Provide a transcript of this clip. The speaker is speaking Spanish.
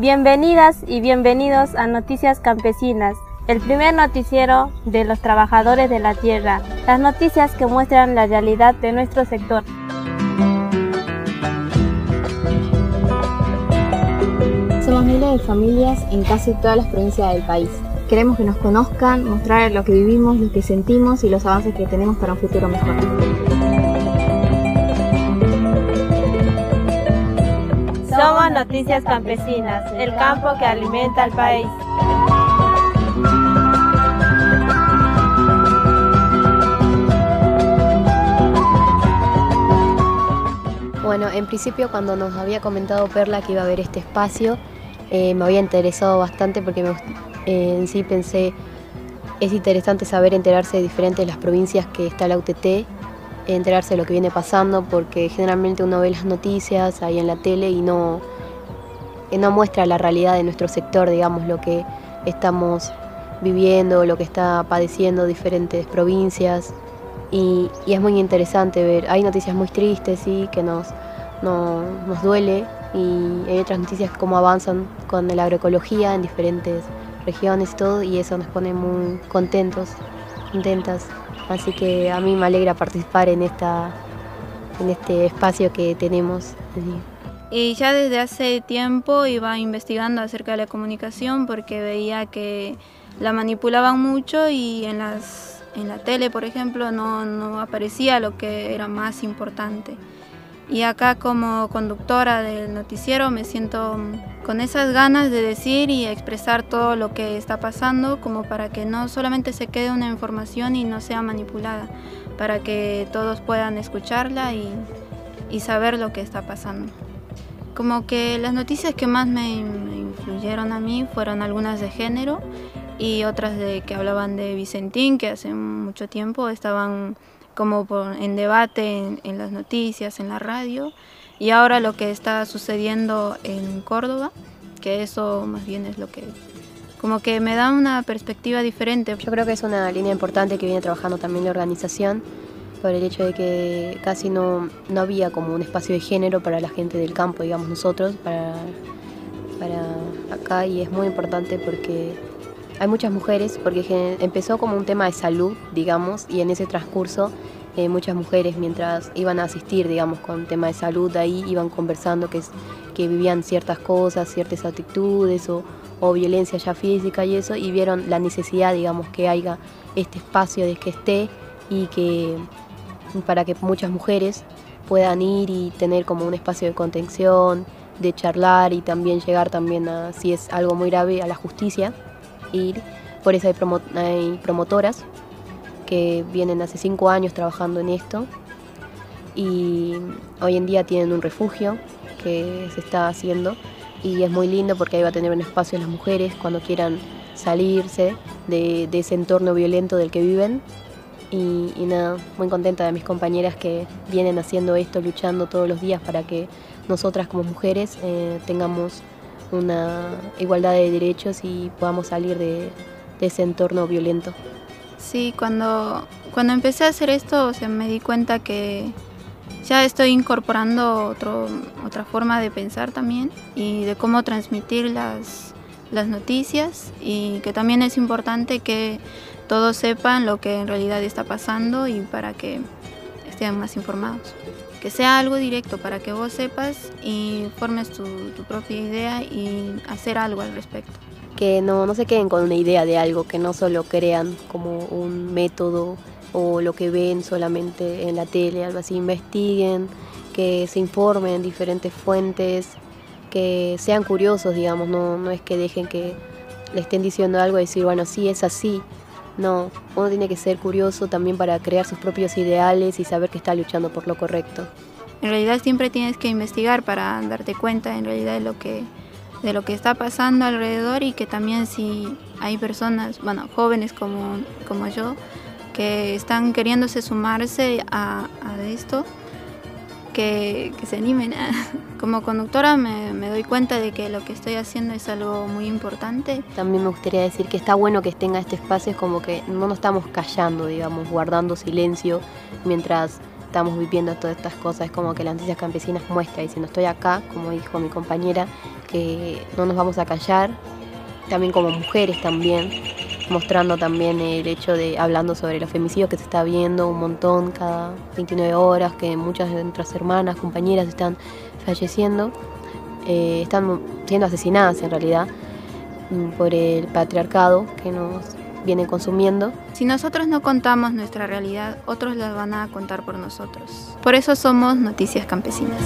Bienvenidas y bienvenidos a Noticias Campesinas, el primer noticiero de los trabajadores de la tierra, las noticias que muestran la realidad de nuestro sector. Somos miles de familias en casi todas las provincias del país. Queremos que nos conozcan, mostrar lo que vivimos, lo que sentimos y los avances que tenemos para un futuro mejor. Somos Noticias Campesinas, el campo que alimenta al país. Bueno, en principio cuando nos había comentado Perla que iba a haber este espacio, eh, me había interesado bastante porque eh, en sí pensé, es interesante saber enterarse de diferentes las provincias que está la UTT, enterarse de lo que viene pasando, porque generalmente uno ve las noticias ahí en la tele y no, no muestra la realidad de nuestro sector, digamos, lo que estamos viviendo, lo que está padeciendo diferentes provincias. Y, es muy interesante ver, hay noticias muy tristes, sí, que nos, nos duele, y hay otras noticias cómo avanzan con la agroecología en diferentes regiones y todo, y eso nos pone muy contentos, contentas. Así que a mí me alegra participar en, esta, en este espacio que tenemos. Y ya desde hace tiempo iba investigando acerca de la comunicación porque veía que la manipulaban mucho y en las en la tele, por ejemplo, no, aparecía lo que era más importante. Y acá como conductora del noticiero me siento con esas ganas de decir y expresar todo lo que está pasando, como para que no solamente se quede una información y no sea manipulada, para que todos puedan escucharla y, y saber lo que está pasando. Como que las noticias que más me, influyeron a mí fueron algunas de género y otras de que hablaban de Vicentín, que hace mucho tiempo estaban como en debate en, las noticias, en la radio, y ahora lo que está sucediendo en Córdoba, que eso más bien es lo que como que me da una perspectiva diferente. Yo creo que es una línea importante que viene trabajando también la organización por el hecho de que casi no, no había como un espacio de género para la gente del campo, digamos nosotros, para, para acá y es muy importante porque hay muchas mujeres, porque empezó como un tema de salud, digamos, y en ese transcurso eh, muchas mujeres mientras iban a asistir, digamos, con tema de salud, ahí iban conversando que, que vivían ciertas cosas, ciertas actitudes o, o violencia ya física y eso, y vieron la necesidad, digamos, que haya este espacio de que esté y que para que muchas mujeres puedan ir y tener como un espacio de contención, de charlar y también llegar también a, si es algo muy grave, a la justicia ir. Por eso hay, promotoras que vienen hace cinco años trabajando en esto y hoy en día tienen un refugio que se está haciendo y es muy lindo porque ahí va a tener un espacio las mujeres cuando quieran salirse de, ese entorno violento del que viven y, nada, muy contenta de mis compañeras que vienen haciendo esto, luchando todos los días para que nosotras como mujeres eh, tengamos una igualdad de derechos y podamos salir de, ese entorno violento. Sí, cuando, cuando empecé a hacer esto me di cuenta que ya estoy incorporando otro, otra forma de pensar también y de cómo transmitir las, las noticias y que también es importante que todos sepan lo que en realidad está pasando y para que estén más informados que sea algo directo para que vos sepas y formes tu, propia idea y hacer algo al respecto. Que no, no se queden con una idea de algo, que no solo crean como un método o lo que ven solamente en la tele, algo así, investiguen, que se informen en diferentes fuentes, que sean curiosos, digamos, no, no es que dejen que le estén diciendo algo y decir, bueno, sí, es así, no, uno tiene que ser curioso también para crear sus propios ideales y saber que está luchando por lo correcto. En realidad siempre tienes que investigar para darte cuenta en realidad de lo que de lo que está pasando alrededor y que también si hay personas, bueno, jóvenes como, como yo, que están queriéndose sumarse a, a esto, que, se animen. Como conductora me, doy cuenta de que lo que estoy haciendo es algo muy importante. También me gustaría decir que está bueno que tenga este espacio, es como que no nos estamos callando, digamos, guardando silencio mientras estamos viviendo todas estas cosas. Es como que las noticias campesinas muestra diciendo estoy acá, como dijo mi compañera, que no nos vamos a callar, también como mujeres también, mostrando también el hecho de, hablando sobre los femicidios que se está viendo un montón cada 29 horas, que muchas de nuestras hermanas, compañeras están falleciendo, eh, están siendo asesinadas en realidad mm, por el patriarcado que nos viene consumiendo. Si nosotros no contamos nuestra realidad, otros la van a contar por nosotros. Por eso somos Noticias Campesinas.